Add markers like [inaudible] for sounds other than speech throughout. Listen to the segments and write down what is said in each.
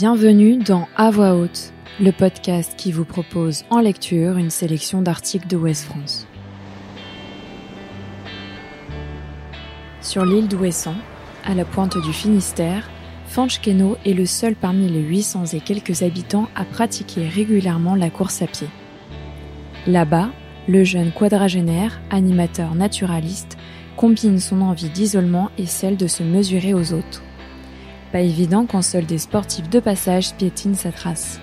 Bienvenue dans À voix haute, le podcast qui vous propose en lecture une sélection d'articles de Ouest France. Sur l'île d'Ouessant, à la pointe du Finistère, Fanchkeno est le seul parmi les 800 et quelques habitants à pratiquer régulièrement la course à pied. Là-bas, le jeune quadragénaire, animateur naturaliste, combine son envie d'isolement et celle de se mesurer aux autres. Pas évident quand seuls des sportifs de passage piétinent sa trace.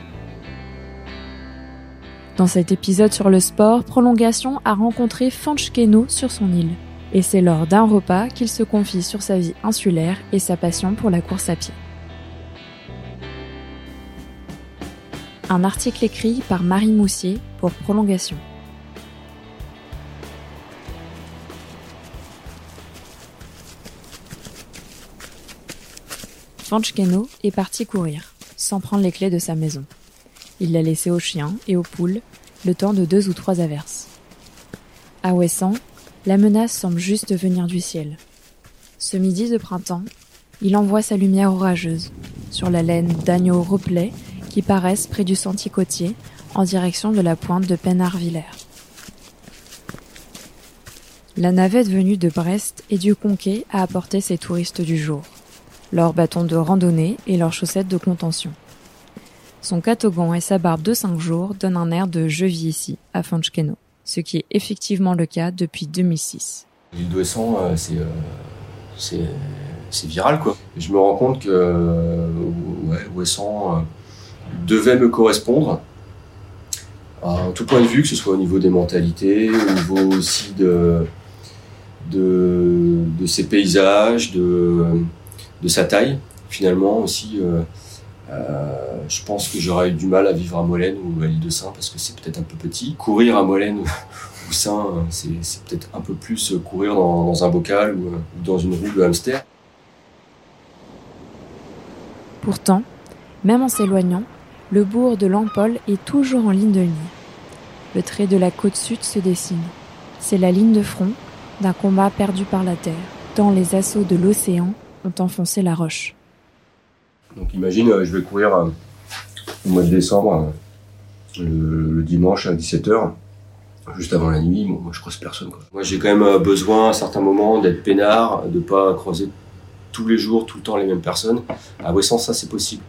Dans cet épisode sur le sport, Prolongation a rencontré Fanchkeno sur son île. Et c'est lors d'un repas qu'il se confie sur sa vie insulaire et sa passion pour la course à pied. Un article écrit par Marie Moussier pour Prolongation. Fanchkeno est parti courir, sans prendre les clés de sa maison. Il l'a laissé aux chiens et aux poules, le temps de deux ou trois averses. À Ouessant, la menace semble juste venir du ciel. Ce midi de printemps, il envoie sa lumière orageuse sur la laine d'agneaux replets qui paraissent près du sentier côtier en direction de la pointe de Pénard-Villers. La navette venue de Brest et du Conquet a apporté ses touristes du jour leurs bâtons de randonnée et leurs chaussettes de contention. Son catogan et sa barbe de cinq jours donnent un air de je vis ici, à Fanchkeno, ce qui est effectivement le cas depuis 2006. L'île d'Ouessant, euh, c'est, euh, c'est, viral quoi. je me rends compte que euh, ouais, Ouessant devait me correspondre à tout point de vue, que ce soit au niveau des mentalités, au niveau aussi de, de, de ses paysages, de de sa taille. Finalement aussi, euh, euh, je pense que j'aurais eu du mal à vivre à Molène ou à l'île de Saint parce que c'est peut-être un peu petit. Courir à Molène [laughs] ou Saint, c'est peut-être un peu plus courir dans, un bocal ou, dans une rue de hamster. Pourtant, même en s'éloignant, le bourg de Lampol est toujours en ligne de ligne. Le trait de la côte sud se dessine. C'est la ligne de front d'un combat perdu par la terre, dans les assauts de l'océan ont enfoncé la roche. Donc imagine, euh, je vais courir euh, au mois de décembre, euh, le, dimanche à 17h, juste avant la nuit, moi je croise personne. Moi j'ai quand même besoin à certains moments d'être peinard, de pas croiser tous les jours, tout le temps les mêmes personnes. À Ouessant, ça c'est possible.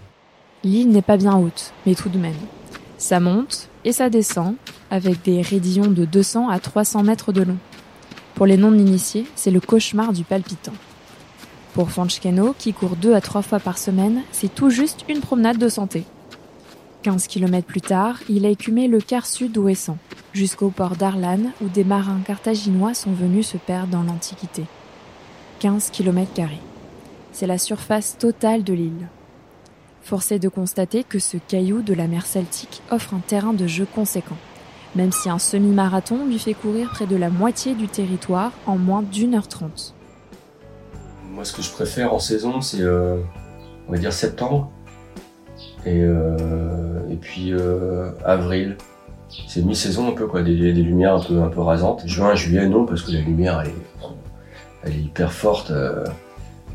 L'île n'est pas bien haute, mais tout de même. Ça monte et ça descend, avec des raidillons de 200 à 300 mètres de long. Pour les non-initiés, c'est le cauchemar du palpitant. Pour Fanchkeno, qui court deux à trois fois par semaine, c'est tout juste une promenade de santé. 15 km plus tard, il a écumé le quart sud d'Ouessant, jusqu'au port d'Arlan où des marins carthaginois sont venus se perdre dans l'Antiquité. 15 km. C'est la surface totale de l'île. Force est de constater que ce caillou de la mer Celtique offre un terrain de jeu conséquent, même si un semi-marathon lui fait courir près de la moitié du territoire en moins d'une heure trente. Moi, ce que je préfère en saison, c'est, euh, on va dire, septembre. Et, euh, puis euh, avril. C'est mi-saison un peu, quoi, des, lumières un peu, rasantes. Juin, juillet, non, parce que la lumière, elle est, elle est hyper forte.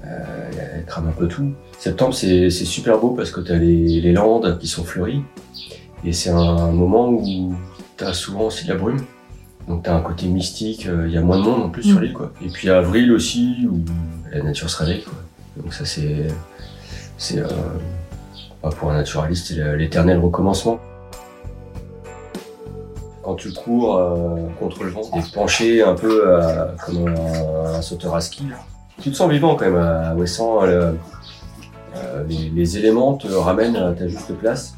elle crame un peu tout. Septembre, c'est super beau parce que tu as les, les landes qui sont fleuries. Et c'est un moment où tu as souvent aussi de la brume. Donc t'as un côté mystique, il y a moins de monde en plus sur mm. l'île quoi. Et puis avril aussi, où la nature se réveille. Quoi. Donc ça c'est, c'est euh, bah, pour un naturaliste l'éternel recommencement. Quand tu cours euh, contre le vent, et penché un peu euh, comme un, sauteur à ski, tu te sens vivant quand même à. Les, les éléments te ramènent à ta juste place.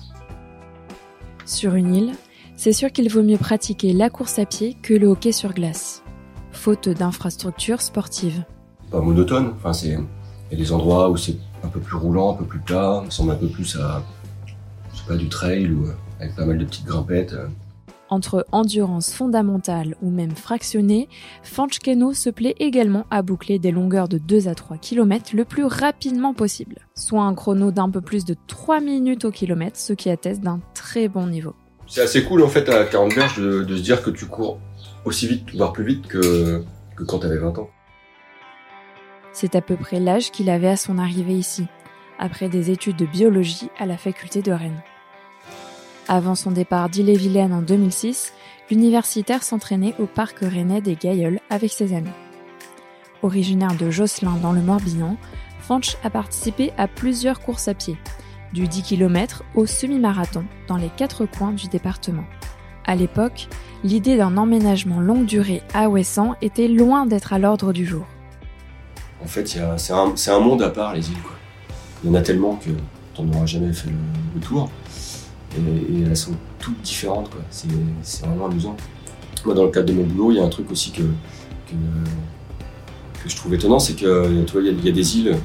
Sur une île, c'est sûr qu'il vaut mieux pratiquer la course à pied que le hockey sur glace, faute d'infrastructures sportives pas monotone. Enfin, c'est, il y a des endroits où c'est un peu plus roulant, un peu plus plat, ça ressemble un peu plus à, je sais pas, du trail ou euh, avec pas mal de petites grimpettes. Euh. Entre endurance fondamentale ou même fractionnée, Fanchkeno se plaît également à boucler des longueurs de 2 à 3 km le plus rapidement possible, soit un chrono d'un peu plus de 3 minutes au kilomètre, ce qui atteste d'un très bon niveau. C'est assez cool en fait à 40 berges de, se dire que tu cours aussi vite, voire plus vite que, quand tu avais 20 ans. C'est à peu près l'âge qu'il avait à son arrivée ici. après des études de biologie à la faculté de Rennes. Avant son départ d'Ille-et-Vilaine en 2006, l'universitaire s'entraînait au parc rennais des Gailleuls avec ses amis. Originaire de Josselin dans le Morbihan, Fanch a participé à plusieurs courses à pied, du 10 km au semi-marathon dans les quatre coins du département. À l'époque, l'idée d'un emménagement longue durée à Ouessant était loin d'être à l'ordre du jour. En fait, c'est un, monde à part, les îles. Quoi. Il y en a tellement que tu n'auras jamais fait le, tour. Et, elles sont toutes différentes. C'est vraiment amusant. Moi, dans le cadre de mon boulot, il y a un truc aussi que, que, je trouve étonnant, c'est qu'il y, y, a des îles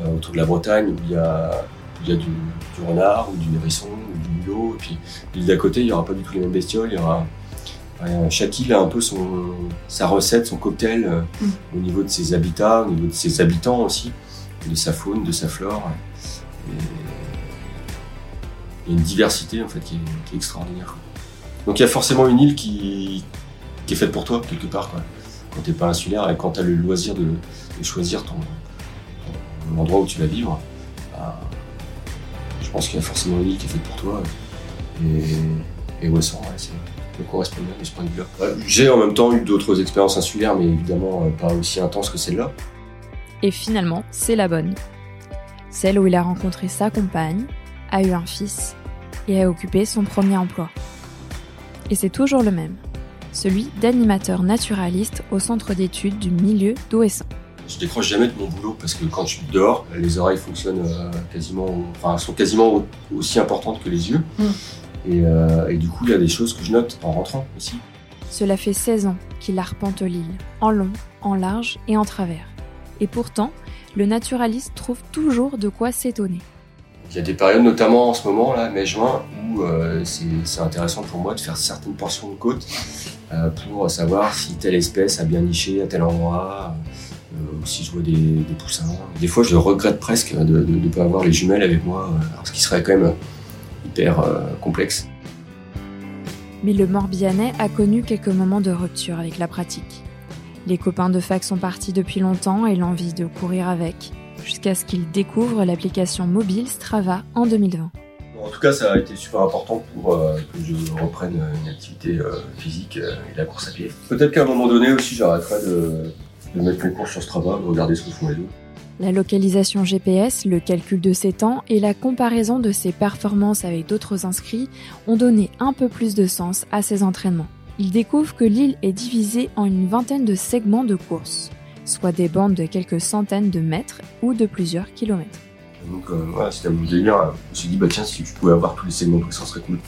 euh, autour de la Bretagne où il y a, il y a du, renard ou du hérisson ou du mulot. Et puis l'île d'à côté, il n'y aura pas du tout les mêmes bestioles. Il y aura, chaque île a un peu son, sa recette, son cocktail euh, mm. au niveau de ses habitats, au niveau de ses habitants aussi, de sa faune, de sa flore. il y a une diversité en fait qui est, extraordinaire. Donc il y a forcément une île qui, est faite pour toi quelque part. Quoi. Quand tu n'es pas insulaire et quand tu as le loisir de, choisir ton, l'endroit où tu vas vivre, pense qu'il y a forcément une île qui est faite pour toi. Et, et ouais, ça, me correspond bien de ce point de vue-là. J'ai en même temps eu d'autres expériences insulaires, mais évidemment euh, pas aussi intenses que celle-là. Et finalement, c'est la bonne. Celle où il a rencontré sa compagne, a eu un fils et a occupé son premier emploi. Et c'est toujours le même, celui d'animateur naturaliste au centre d'études du milieu d'Ouessant. Je décroche jamais de mon boulot parce que quand je suis dehors, les oreilles fonctionnent euh, quasiment, enfin, sont quasiment aussi importantes que les yeux. Mm. Euh, et, du coup, il y a des choses que je note en rentrant aussi. Cela fait 16 ans qu'il arpente l'île, en long, en large et en travers. Et pourtant, le naturaliste trouve toujours de quoi s'étonner. Il y a des périodes, notamment en ce moment, là, mai-juin, où euh, c'est intéressant pour moi de faire certaines portions de côte euh, pour savoir si telle espèce a bien niché à tel endroit, si je vois des, poussins. Des fois, je regrette presque de ne pas avoir les jumelles avec moi, ce qui serait quand même hyper euh, complexe. Mais le Morbihanais a connu quelques moments de rupture avec la pratique. Les copains de fac sont partis depuis longtemps et l'envie de courir avec, jusqu'à ce qu'ils découvrent l'application mobile Strava en 2020. En tout cas, ça a été super important pour euh, que je reprenne une activité euh, physique et la course à pied. Peut-être qu'à un moment donné aussi, j'arrêterai de, de mettre mes courses sur Strava, de regarder ce que font les autres. La localisation GPS, le calcul de ses temps et la comparaison de ses performances avec d'autres inscrits ont donné un peu plus de sens à ses entraînements. Il découvre que l'île est divisée en une vingtaine de segments de course, soit des bandes de quelques centaines de mètres ou de plusieurs kilomètres. Donc euh, voilà, c'était mon délire. Je me suis dit, bah tiens, si tu pouvais avoir tous les segments, ça serait cool.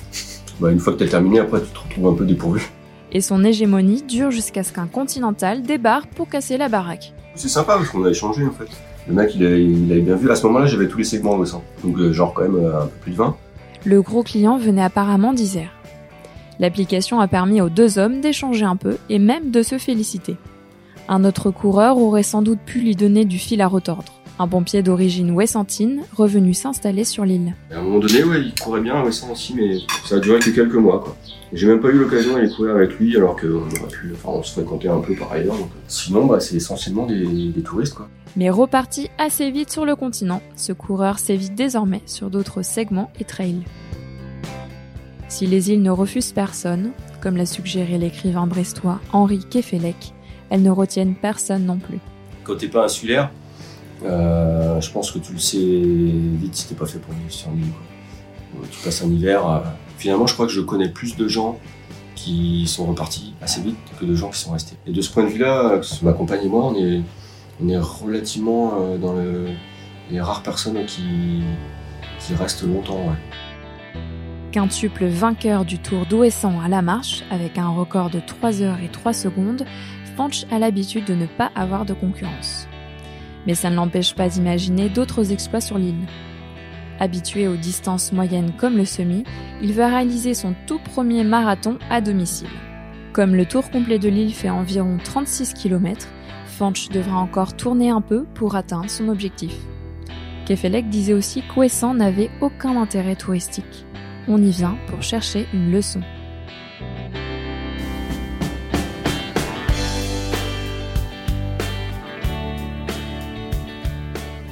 Bah, une fois que tu as terminé, après tu te retrouves un peu dépourvu. Et son hégémonie dure jusqu'à ce qu'un continental débarque pour casser la baraque. C'est sympa parce qu'on a échangé en fait. Le mec, il avait, bien vu. À ce moment-là, j'avais tous les segments au sein. Donc, euh, genre, quand même, euh, un peu plus de 20. Le gros client venait apparemment d'Isère. L'application a permis aux deux hommes d'échanger un peu et même de se féliciter. Un autre coureur aurait sans doute pu lui donner du fil à retordre. Un pompier d'origine ouessantine revenu s'installer sur l'île. À un moment donné, ouais, il courait bien à Ouessant aussi, mais ça a duré que quelques mois. Quoi. J'ai même pas eu l'occasion d'aller courir avec lui, alors qu'on aurait pu, enfin, on se fréquentait un peu par ailleurs. Sinon, bah, c'est essentiellement des, des touristes. Quoi. Mais reparti assez vite sur le continent, ce coureur s'évite désormais sur d'autres segments et trails. Si les îles ne refusent personne, comme l'a suggéré l'écrivain brestois Henri Kefelec, elles ne retiennent personne non plus. Quand t'es pas insulaire, euh, je pense que tu le sais vite si t'es pas fait pour vivre sur une île. Euh, tu passes un hiver. Euh, finalement, je crois que je connais plus de gens qui sont repartis assez vite que de gens qui sont restés. Et de ce point de vue-là, ma compagne et moi, on est relativement euh, dans les rares personnes qui, restent longtemps. Quintuple vainqueur du Tour d'Ouessant à la marche, avec un record de 3 heures et 3 secondes, Fanch a l'habitude de ne pas avoir de concurrence. Mais ça ne l'empêche pas d'imaginer d'autres exploits sur l'île. Habitué aux distances moyennes comme le semi, il veut réaliser son tout premier marathon à domicile. Comme le tour complet de l'île fait environ 36 km, Fanch devra encore tourner un peu pour atteindre son objectif. Kefelec disait aussi qu'Ouessant n'avait aucun intérêt touristique. On y vient pour chercher une leçon.